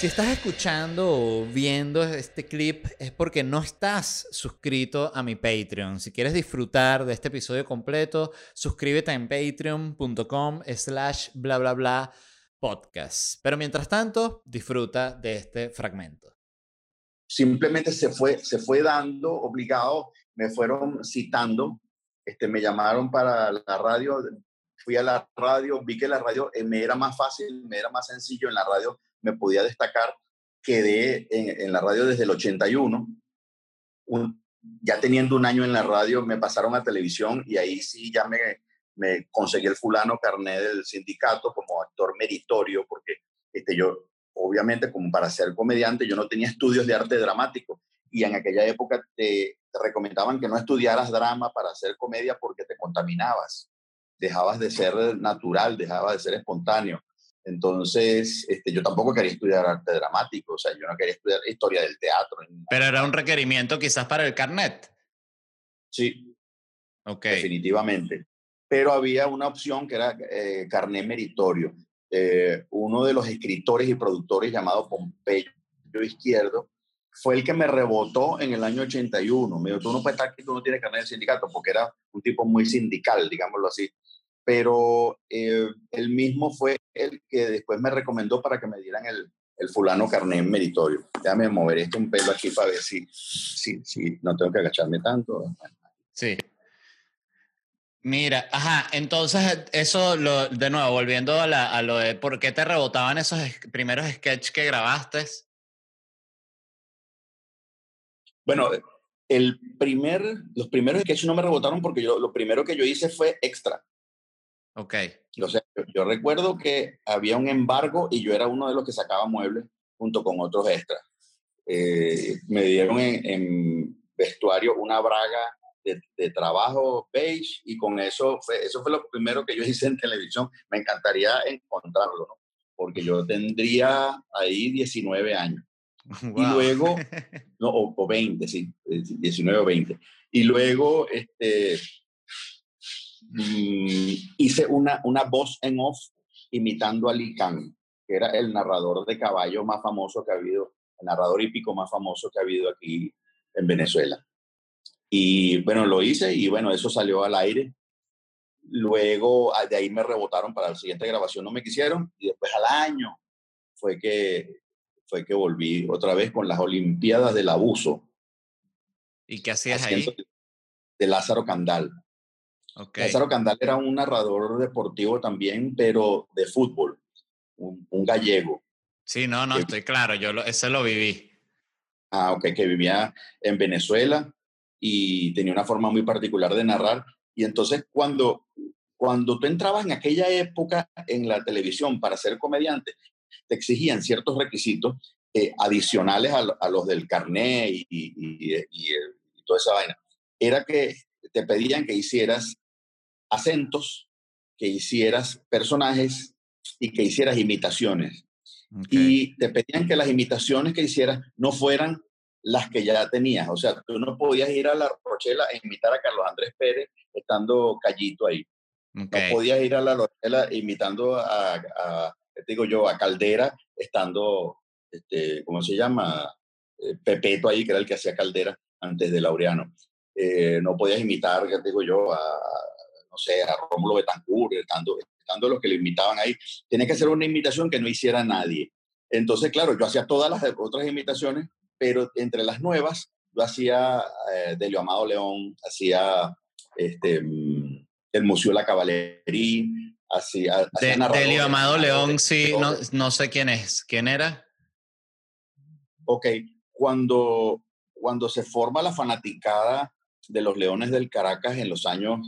Si estás escuchando o viendo este clip es porque no estás suscrito a mi Patreon. Si quieres disfrutar de este episodio completo, suscríbete en patreon.com slash bla bla bla podcast. Pero mientras tanto, disfruta de este fragmento. Simplemente se fue, se fue dando obligado, me fueron citando, este, me llamaron para la radio, fui a la radio, vi que la radio eh, me era más fácil, me era más sencillo en la radio me podía destacar, quedé en, la radio desde el 81. ya teniendo un año en la radio, me pasaron a televisión y ahí sí ya me, me conseguí el fulano carné del sindicato como actor meritorio, porque este, yo, obviamente, como para ser comediante, yo no tenía estudios de arte dramático y en aquella época te, te recomendaban que no estudiaras drama para hacer comedia porque te contaminabas, dejabas de ser natural, dejabas de ser espontáneo. Entonces, este, yo tampoco quería estudiar arte dramático, o sea, yo no quería estudiar historia del teatro. Pero era un requerimiento quizás para el carnet. Sí. Ok. Definitivamente. Pero había una opción que era eh, carnet meritorio. Eh, uno de los escritores y productores llamado Pompeyo Izquierdo fue el que me rebotó en el año 81. Me dijo, tú no puedes estar aquí, tú no tienes carnet de sindicato, porque era un tipo muy sindical, digámoslo así pero eh, él mismo fue el que después me recomendó para que me dieran el, el fulano carnet meritorio. Déjame mover esto un pelo aquí para ver si, si, si no tengo que agacharme tanto. Sí. Mira, ajá, entonces eso, lo, de nuevo, volviendo a, la, a, lo de por qué te rebotaban esos primeros sketches que grabaste. Bueno, el primer, los primeros sketches no me rebotaron porque yo, lo primero que yo hice fue extra. Ok. O sea, yo, recuerdo que había un embargo y yo era uno de los que sacaba muebles junto con otros extras. Eh, me dieron en, vestuario una braga de, trabajo beige y con eso fue, eso fue lo primero que yo hice en televisión. Me encantaría encontrarlo, ¿no? Porque yo tendría ahí 19 años. Y luego, no, o, o 20, sí, 19 o 20. Y luego, este, hice una, una voz en off imitando a Lee que era el narrador de caballo más famoso que ha habido, el narrador hípico más famoso que ha habido aquí en Venezuela. Y bueno, lo hice y bueno, eso salió al aire. Luego ah, de ahí me rebotaron para la siguiente grabación, no me quisieron y después al año fue que, fue que volví otra vez con las Olimpiadas del Abuso. ¿Y qué hacías ahí? De Lázaro Candal. Okay. Lázaro Candal era un narrador deportivo también, pero de fútbol, un, gallego. Sí, no, no, estoy claro, yo lo, ese lo viví. Ah, ok, que vivía en Venezuela y tenía una forma muy particular de narrar. Y entonces cuando, cuando tú entrabas en aquella época en la televisión para ser comediante, te exigían ciertos requisitos eh, adicionales a, los del carné y, y, y toda esa vaina. Era que te pedían que hicieras acentos, que hicieras personajes y que hicieras imitaciones. Y te pedían que las imitaciones que hicieras no fueran las que ya tenías. O sea, tú no podías ir a la Rochela e imitar a Carlos Andrés Pérez estando callito ahí. No podías ir a la Rochela imitando a, digo yo, a Caldera estando, este, ¿cómo se llama? Eh, Pepeto ahí, que era el que hacía Caldera antes de Laureano. Eh, no podías imitar, ¿qué digo yo, a, no sé, a Rómulo Betancourt, estando, estando los que le invitaban ahí. Tiene que ser una invitación que no hiciera nadie. Entonces, claro, yo hacía todas las otras invitaciones, pero entre las nuevas, yo hacía eh, Delio Amado León, hacía este, mm, el Museo La Caballería, hacía... hacía Delio Amado León, sí, no, no sé quién es. ¿Quién era? Ok, cuando, cuando se forma la fanaticada de los Leones del Caracas en los años,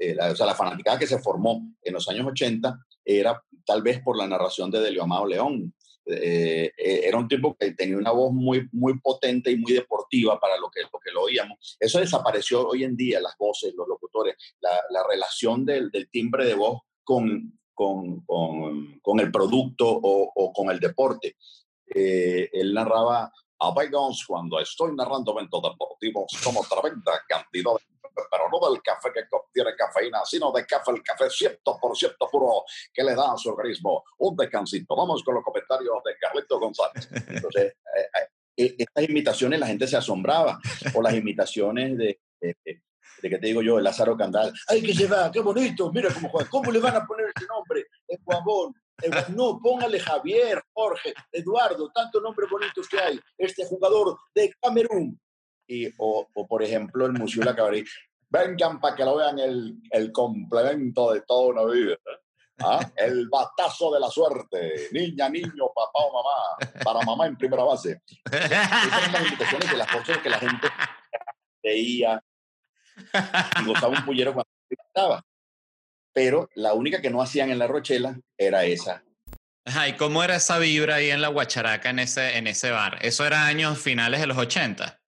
eh, la, o sea, la fanaticada que se formó en los años 80 era tal vez por la narración de Delio Amado León. Eh, eh, era un tipo que tenía una voz muy, muy potente y muy deportiva para lo que, lo que lo oíamos. Eso desapareció hoy en día, las voces, los locutores, la, la relación del, del, timbre de voz con, con, con, con el producto o, o, con el deporte. él narraba a cuando estoy narrando eventos deportivos como tremenda cantidad pero no del café que contiene cafeína, sino de café, el café 100% puro que le da a su organismo un descansito. Vamos con los comentarios de Carlito González. Entonces, eh, eh, estas imitaciones la gente se asombraba, o las imitaciones de, de, que te digo yo, el Lázaro Candal. ¡Ay, que se va! ¡Qué bonito! Mira cómo juega. ¿Cómo le van a poner ese nombre? Es Guabón. No, póngale Javier, Jorge, Eduardo, tantos nombres bonitos que hay. Este jugador de Camerún. Y, o, o por ejemplo, el Musiula Cabaret. Vengan para que lo vean el, el complemento de toda una vida. ¿Ah? El batazo de la suerte. Niña, niño, papá o mamá. Para mamá en primera base. Estas son las invitaciones de las cosas que la gente veía y gozaba un pullero cuando estaba pero la única que no hacían en la Rochela era esa. ¿y cómo era esa vibra ahí en la Guacharaca, en ese, en ese bar? ¿Eso era años finales de los 80?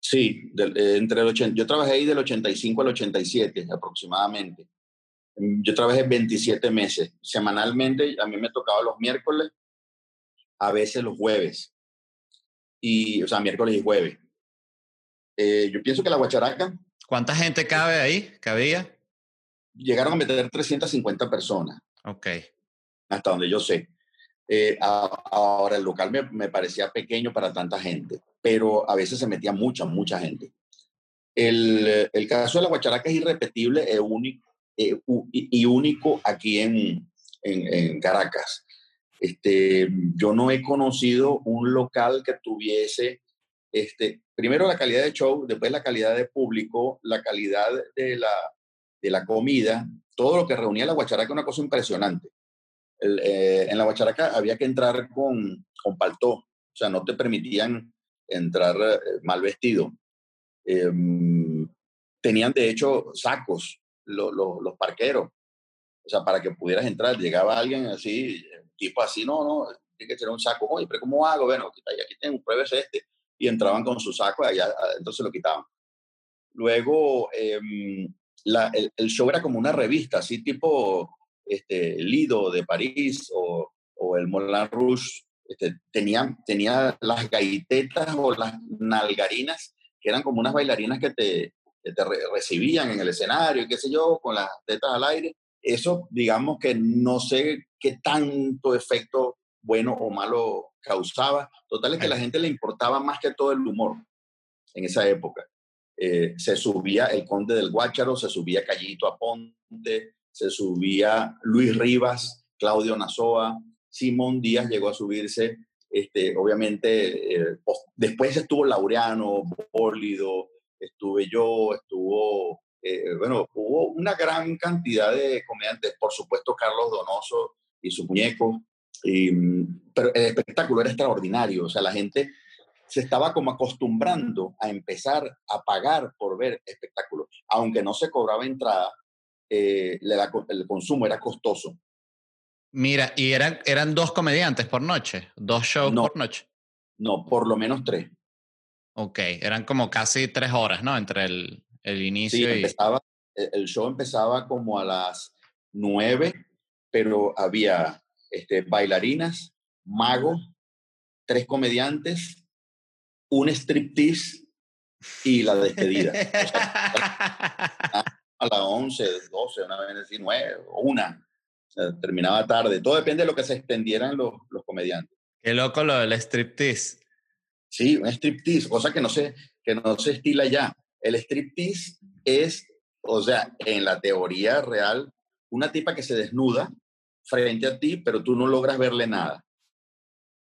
Sí, eh, entre el 80, yo trabajé ahí del 85 al 87 aproximadamente. Mm, yo trabajé 27 meses. Semanalmente, a mí me tocaba los miércoles, a veces los jueves. Y, o sea, miércoles y jueves. Eh, yo pienso que la Guacharaca... ¿Cuánta gente cabe ahí? ¿Cabía? llegaron a meter 350 personas. Ok. Hasta donde yo sé. Eh, ahora, el local me, me, parecía pequeño para tanta gente, pero a veces se metía mucha, mucha gente. El, el caso de la Guacharaca es irrepetible e único, eh, y único aquí en, en, en, Caracas. Este, yo no he conocido un local que tuviese, este, primero la calidad de show, después la calidad de público, la calidad de la, de la comida, todo lo que reunía la guacharaca, una cosa impresionante. Eh, en la guacharaca había que entrar con, con paltó, o sea, no te permitían entrar eh, mal vestido. Em, tenían de hecho sacos los parqueros, o sea, para que pudieras entrar. Llegaba alguien así, tipo así, no, no, tiene que tener un saco. Oye, pero ¿cómo hago? Bueno, aquí tengo, pruebes este. Y entraban con su saco, allá, entonces lo quitaban. Luego, em, el, show era como una revista, así tipo este, Lido de París o, o el Moulin Rouge. Este, tenía, tenía las gaitetas o las nalgarinas, que eran como unas bailarinas que te, te recibían en el escenario, qué sé yo, con las tetas al aire. Eso, digamos que no sé qué tanto efecto bueno o malo causaba. Total es que a la gente le importaba más que todo el humor en esa época. Eh, se subía el conde del Guácharo, se subía Callito Aponte, se subía Luis Rivas, Claudio Nazoa, Simón Díaz llegó a subirse, este, obviamente, eh, después estuvo Laureano, Bólido, estuve yo, estuvo, eh, bueno, hubo una gran cantidad de comediantes, por supuesto Carlos Donoso y su muñeco, y, pero el espectáculo era extraordinario, o sea, la gente se estaba como acostumbrando a empezar a pagar por ver espectáculos. Aunque no se cobraba entrada, eh, el consumo era costoso. Mira, ¿y eran, eran dos comediantes por noche? ¿Dos shows por noche? No, por lo menos tres. Ok, eran como casi tres horas, ¿no? Entre el, el inicio sí, y... Empezaba, e, el show empezaba como a las nueve, pero había este, bailarinas, magos, tres comediantes un striptease y la despedida. a las 11, 12, una vez decir 9 o terminaba tarde. Todo depende de lo que se extendieran los, los comediantes. Qué loco lo del striptease. Sí, un striptease, cosa que no se, que no se estila ya. El striptease es, o sea, en la teoría real, una tipa que se desnuda frente a ti, pero tú no logras verle nada.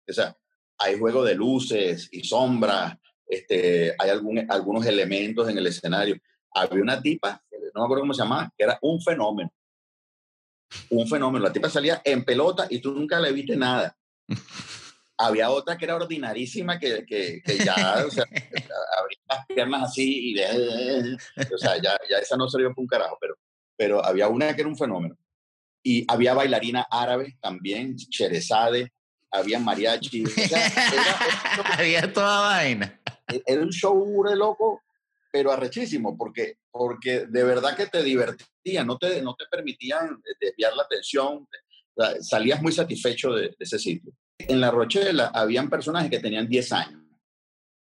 O sea, hay juego de luces y sombras, este, hay algún, algunos elementos en el escenario. Había una tipa, no me acuerdo cómo se llamaba, que era un fenómeno. Un fenómeno. La tipa salía en pelota y tú nunca le viste nada. Había otra que era ordinarísima, que, que, que ya, o sea, abría las piernas así y, o sea, ya, ya esa no sirvió para un carajo, pero, pero había una que era un fenómeno. Y había bailarina árabe también, Cherezade, había mariachi. había toda vaina. Era un show de loco, pero arrechísimo, porque, porque de verdad que te divertía, no te, no te permitían desviar la atención, salías muy satisfecho de, ese sitio. En La Rochela habían personajes que tenían 10 años.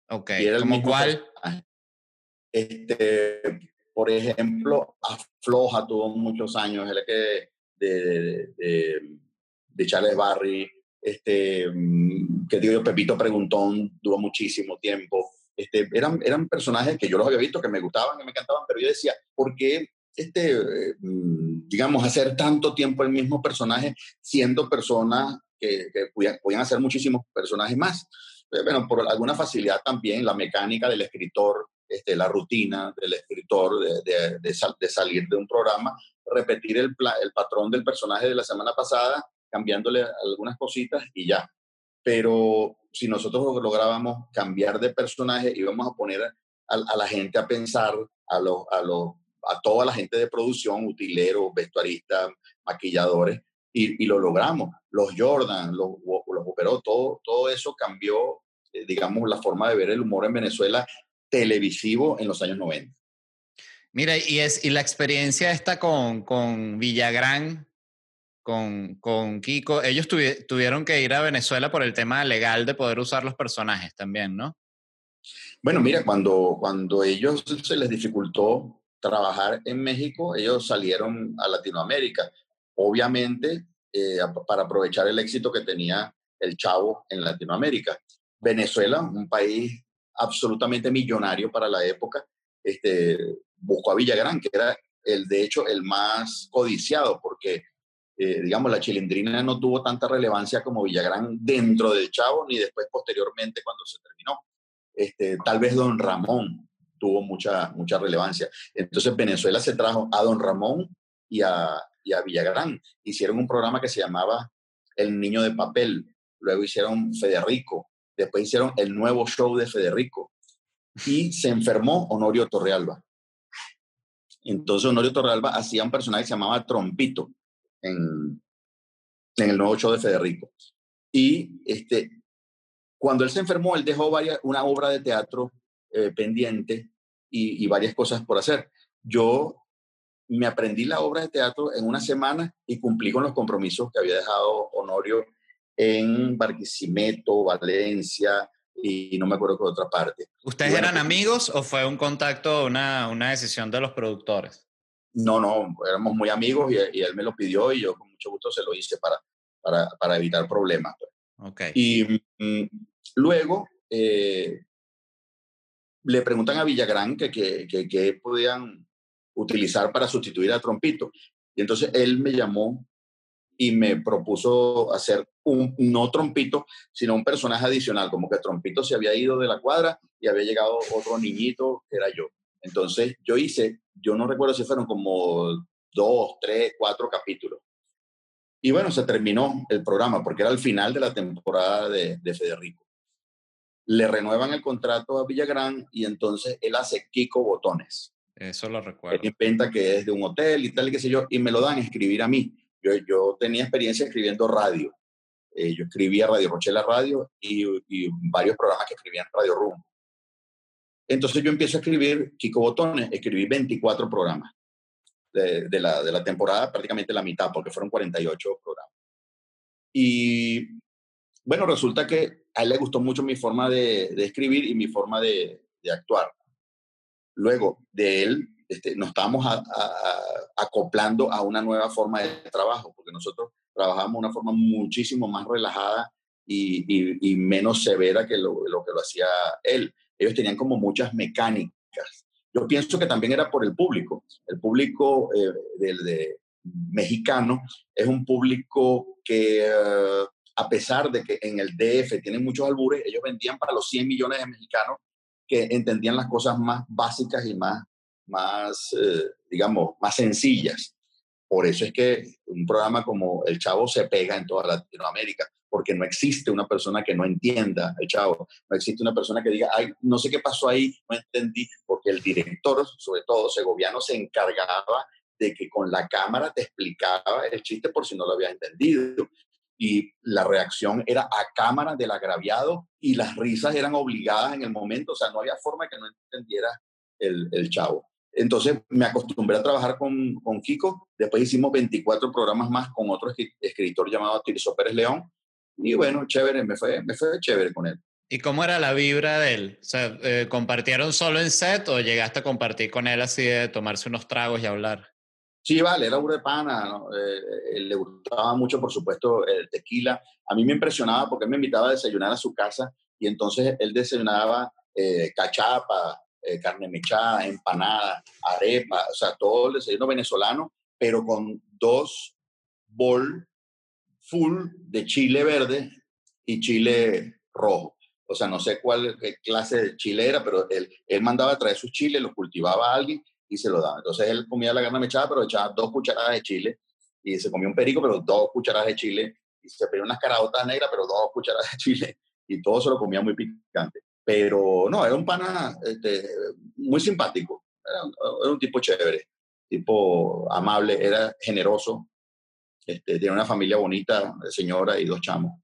Ok, ¿como cuál? Este, por ejemplo, Afloja tuvo muchos años, el que de, de, de, Charles Barry, este, mm, que digo yo, Pepito Preguntón duró muchísimo tiempo. Este, eran, eran personajes que yo los había visto, que me gustaban, que me encantaban, pero yo decía, ¿por qué este, mm, digamos, hacer tanto tiempo el mismo personaje siendo personas que, que podían, hacer muchísimos personajes más? Eh, bueno, por alguna facilidad también, la mecánica del escritor, este, la rutina del escritor de, de, de, salir de un programa, repetir el, el patrón del personaje de la semana pasada, cambiándole algunas cositas y ya. Pero si nosotros lográbamos cambiar de personaje, íbamos a poner a, la gente a pensar, a los, a los a toda la gente de producción, utileros, vestuaristas, maquilladores, y, lo logramos. Los Jordan, los, los todo, todo eso cambió, eh, digamos, la forma de ver el humor en Venezuela televisivo en los años 90. Mira, y, es, y la experiencia esta con, con Villagrán, con, con Kiko, ellos tuvieron que ir a Venezuela por el tema legal de poder usar los personajes también, ¿no? Bueno, mira, cuando, cuando ellos se les dificultó trabajar en México, ellos salieron a Latinoamérica, obviamente eh, para aprovechar el éxito que tenía el Chavo en Latinoamérica. Venezuela, un país absolutamente millonario para la época, este, buscó a Villagrán, que era el, de hecho el más codiciado, porque, eh, digamos, la chilindrina no tuvo tanta relevancia como Villagrán dentro del Chavo, ni después posteriormente cuando se terminó. Este, tal vez Don Ramón, tuvo mucha, mucha relevancia. Entonces Venezuela se trajo a Don Ramón y a, y a Villagrán. Hicieron un programa que se llamaba El Niño de Papel, luego hicieron Federico, después hicieron el nuevo show de Federico y se enfermó Honorio Torrealba. Entonces Honorio Torrealba hacía un personaje que se llamaba Trompito en, en el nuevo show de Federico. Y este, cuando él se enfermó, él dejó varias, una obra de teatro eh, pendiente y, varias cosas por hacer. Yo me aprendí la obra de teatro en una semana y cumplí con los compromisos que había dejado Honorio en Barquisimeto, Valencia y no me acuerdo qué otra parte. ¿Ustedes eran pues amigos o fue un contacto, una, una decisión de los productores? No, no, éramos muy amigos y, él me lo pidió y yo con mucho gusto se lo hice para, para, para evitar problemas. Pues. Okay. Y mm, luego, eh, le preguntan a Villagrán que, que, podían utilizar para sustituir a Trompito. Y entonces él me llamó y me propuso hacer un, no Trompito, sino un personaje adicional, como que Trompito se había ido de la cuadra y había llegado otro niñito que era yo. Entonces yo hice, yo no recuerdo si fueron como dos, tres, cuatro capítulos. Y bueno, se terminó el programa porque era el final de la temporada de, de Federico le renuevan el contrato a Villagrán y entonces él hace Kiko Botones. Eso lo recuerdo. Él inventa que es de un hotel y tal y qué sé yo, y me lo dan a escribir a mí. Yo, yo tenía experiencia escribiendo radio. Eh, yo escribía Radio Rochela Radio y, y, varios programas que escribían Radio Room. Entonces yo empiezo a escribir Kiko Botones, escribí 24 programas de, la, temporada, prácticamente la mitad, porque fueron 48 programas. Y bueno, resulta que a él le gustó mucho mi forma de, escribir y mi forma de, actuar. Luego de él, este, nos estábamos acoplando a una nueva forma de trabajo, porque nosotros trabajamos de una forma muchísimo más relajada y, menos severa que lo, que lo hacía él. Ellos tenían como muchas mecánicas. Yo pienso que también era por el público. El público eh, del de mexicano es un público que eh, a pesar de que en el DF tienen muchos albures, ellos vendían para los 100 millones de mexicanos que entendían las cosas más básicas y más, más eh, digamos, más sencillas. Por eso es que un programa como El Chavo se pega en toda Latinoamérica, porque no existe una persona que no entienda El Chavo, no existe una persona que diga, ay, no sé qué pasó ahí, no entendí, porque el director, sobre todo segoviano, se encargaba de que con la cámara te explicaba el chiste por si no lo habías entendido y la reacción era a cámara del agraviado y las risas eran obligadas en el momento, o sea, no había forma que no entendiera el, el chavo. Entonces me acostumbré a trabajar con, con, Kiko, después hicimos 24 programas más con otro escritor llamado Tirso Pérez León, y bueno, chévere, me fue, me fue chévere con él. ¿Y cómo era la vibra de él? O sea, eh, ¿compartieron solo en set o llegaste a compartir con él así de tomarse unos tragos y hablar? Sí, vale, era de pana, eh, le gustaba mucho, por supuesto, el tequila. A mí me impresionaba porque él me invitaba a desayunar a su casa y entonces él desayunaba eh, cachapa, eh, carne mechada, empanada, arepa, o sea, todo el desayuno venezolano, pero con dos bol full de chile verde y chile rojo. O sea, no sé cuál clase de chile era, pero él, él mandaba a traer sus chiles, los cultivaba a alguien y se lo daba. Entonces él comía la carne mechada, pero echaba dos cucharadas de chile y se comía un perico, pero dos cucharadas de chile y se pedía unas caraotas negras, pero dos cucharadas de chile y todo se lo comía muy picante. Pero no, era un pana este, muy simpático, era un, tipo chévere, tipo amable, era generoso, este, tiene una familia bonita, señora y dos chamos.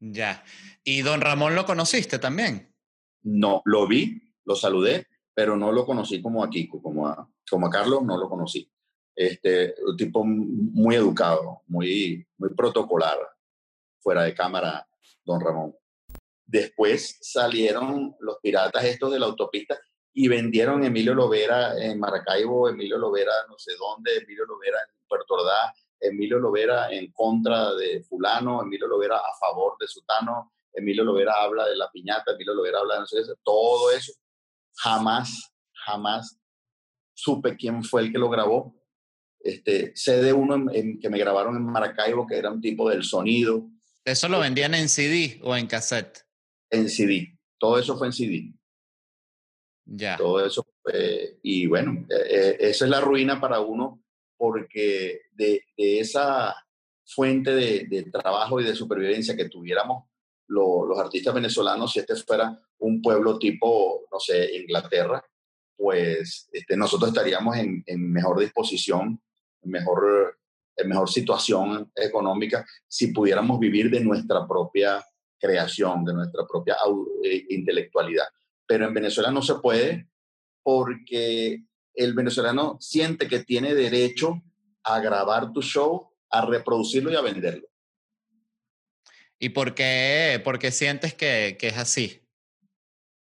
Ya. ¿Y don Ramón lo conociste también? No, lo vi, lo saludé, pero no lo conocí como a Kiko, como a, como a Carlos no lo conocí. Este, un tipo muy educado, muy, muy protocolar, fuera de cámara, don Ramón. Después salieron los piratas estos de la autopista y vendieron Emilio Lovera en Maracaibo, Emilio Lovera no sé dónde, Emilio Lovera en Puerto Ordaz, Emilio Lovera en contra de fulano, Emilio Lovera a favor de Sutano, Emilio Lovera habla de la piñata, Emilio Lovera habla de no sé, todo eso. Jamás, jamás supe quién fue el que lo grabó. Este, sé de uno que me grabaron en Maracaibo, que era un tipo del sonido. ¿Eso lo vendían en CD o en cassette? En CD. Todo eso fue en CD. Ya. Todo eso fue, y bueno, eh, eh, esa es la ruina para uno porque de, esa fuente de, trabajo y de supervivencia que tuviéramos los artistas venezolanos, si este fuera un pueblo tipo, no sé, Inglaterra, pues este, nosotros estaríamos en, en mejor disposición, en mejor, en mejor situación económica si pudiéramos vivir de nuestra propia creación, de nuestra propia eh, intelectualidad. Pero en Venezuela no se puede porque el venezolano siente que tiene derecho a grabar tu show, a reproducirlo y a venderlo. ¿Y por qué, por qué sientes que, que, es así?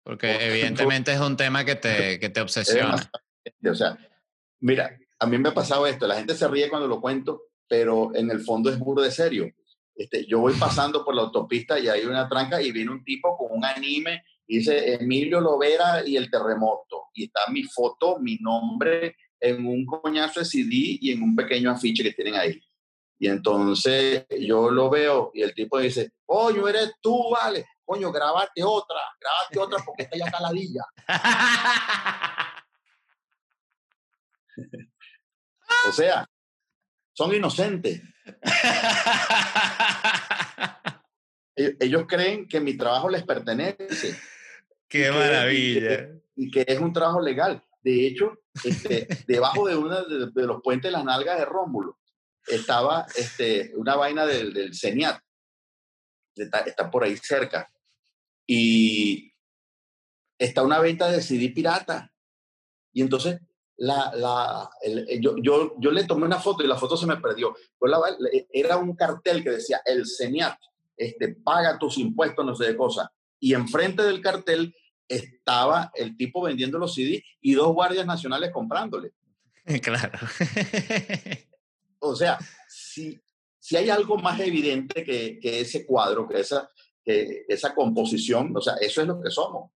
Porque evidentemente es un tema que te, que te obsesiona. O sea, mira, a mí me ha pasado esto, la gente se ríe cuando lo cuento, pero en el fondo es burro de serio. Este, yo voy pasando por la autopista y hay una tranca y viene un tipo con un anime y dice Emilio Lovera y el terremoto. Y está mi foto, mi nombre en un coñazo de CD y en un pequeño afiche que tienen ahí. Y entonces yo lo veo y el tipo dice, coño, eres tú, vale. Coño, grabate otra, grabate otra porque está ya caladilla. o sea, son inocentes. Ellos creen que mi trabajo les pertenece. Qué maravilla. y, que, es un trabajo legal. De hecho, este, debajo de uno de, los puentes de las nalgas de Rómulo estaba este, una vaina del, del CENIAT. Está, está, por ahí cerca. Y está una venta de CD pirata. Y entonces la, la, yo, yo, yo, le tomé una foto y la foto se me perdió. era un cartel que decía, el CENIAT, este, paga tus impuestos, no sé de cosas. Y enfrente del cartel estaba el tipo vendiendo los CD y dos guardias nacionales comprándole. Claro. o sea, si, si hay algo más evidente que, que ese cuadro, que esa, que esa composición, o sea, eso es lo que somos.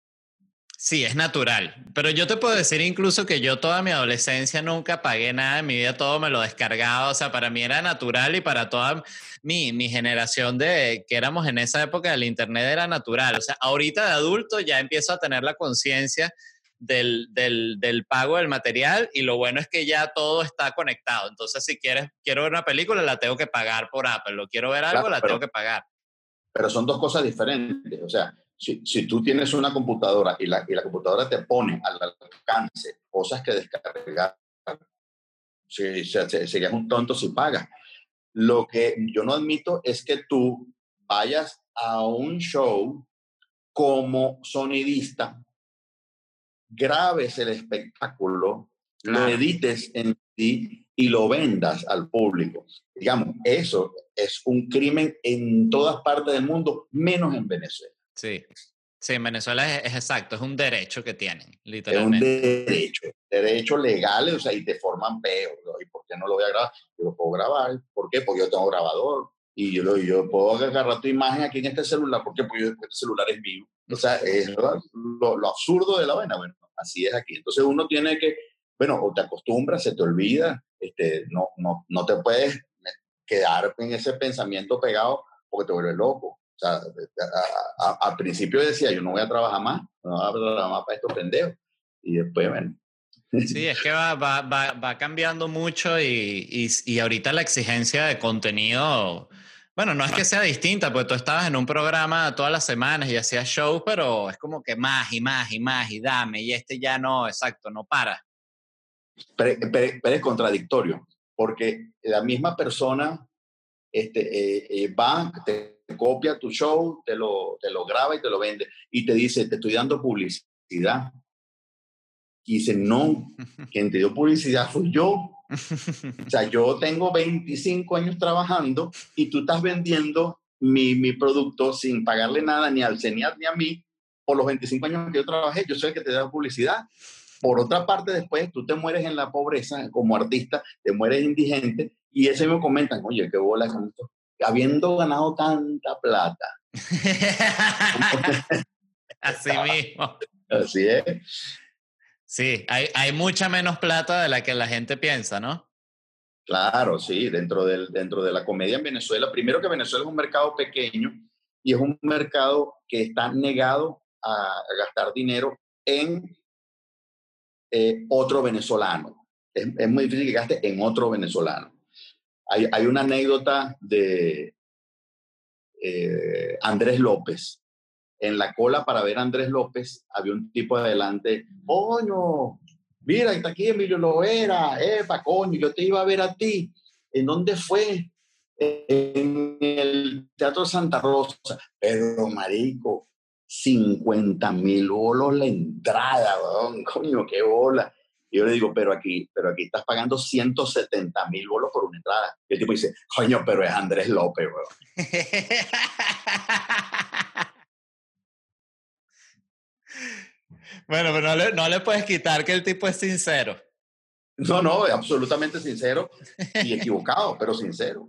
Sí, es natural. Pero yo te puedo decir incluso que yo toda mi adolescencia nunca pagué nada en mi vida, todo me lo descargaba. O sea, para mí era natural y para toda mi, mi generación de que éramos en esa época del Internet era natural. O sea, ahorita de adulto ya empiezo a tener la conciencia del, del, del, pago del material y lo bueno es que ya todo está conectado. Entonces, si quieres, quiero ver una película, la tengo que pagar por Apple. Lo quiero ver algo, la tengo que pagar. Pero son dos cosas diferentes. O sea, si, si, tú tienes una computadora y la, y la computadora te pone al alcance cosas que descargar, si, serías un tonto si pagas. Lo que yo no admito es que tú vayas a un show como sonidista, grabes el espectáculo, lo edites en ti y lo vendas al público. Digamos, eso es un crimen en todas partes del mundo, menos en Venezuela. Sí. Sí, en Venezuela es, exacto, es un derecho que tienen, literalmente. Es un derecho, derecho legal, o sea, y te forman peor. ¿Y por qué no lo voy a grabar? Yo lo puedo grabar. ¿Por qué? Porque yo tengo grabador. Y yo, yo puedo agarrar tu imagen aquí en este celular. ¿Por qué? Porque este celular es mío. O sea, es lo, lo, absurdo de la vaina. Bueno, así es aquí. Entonces uno tiene que, bueno, o te acostumbras, se te olvida, este, no, no, no te puedes quedar en ese pensamiento pegado porque te vuelve loco. O sea, al principio decía, yo no voy a trabajar más, no voy a trabajar más para estos pendejos. Y después, bueno. Sí, es que va, va, va, va cambiando mucho y, y, y, ahorita la exigencia de contenido, bueno, no es que sea distinta, porque tú estabas en un programa todas las semanas y hacías shows, pero es como que más y más y más y dame, y este ya no, exacto, no para. Pero, pero, es contradictorio, porque la misma persona este, eh, eh, va, te copia tu show, te lo, te lo graba y te lo vende. Y te dice, te estoy dando publicidad. Y dice, no, quien te dio publicidad fui yo. O sea, yo tengo 25 años trabajando y tú estás vendiendo mi, mi producto sin pagarle nada ni al CENIAT ni a mí por los 25 años que yo trabajé. Yo soy el que te da publicidad. Por otra parte, después tú te mueres en la pobreza como artista, te mueres indigente y ese me comentan, oye, qué bola es esto habiendo ganado tanta plata. Así mismo. Así es. Sí, hay, hay, mucha menos plata de la que la gente piensa, ¿no? Claro, sí, dentro, del, dentro de la comedia en Venezuela. Primero que Venezuela es un mercado pequeño y es un mercado que está negado a, gastar dinero en eh, otro venezolano. Es, es muy difícil que gaste en otro venezolano. Hay, una anécdota de eh, Andrés López. En la cola para ver a Andrés López había un tipo adelante, coño, mira, está aquí Emilio Lovera, epa, coño, yo te iba a ver a ti. ¿En dónde fue? En el Teatro Santa Rosa. Pero, marico, 50 mil bolos la entrada, coño, qué bola. Y yo le digo, pero aquí, pero aquí estás pagando 170 mil bolos por una entrada. Y el tipo dice, coño, pero es Andrés López, weón. bueno, pero no le, no le puedes quitar que el tipo es sincero. No, no, es absolutamente sincero y equivocado, pero sincero.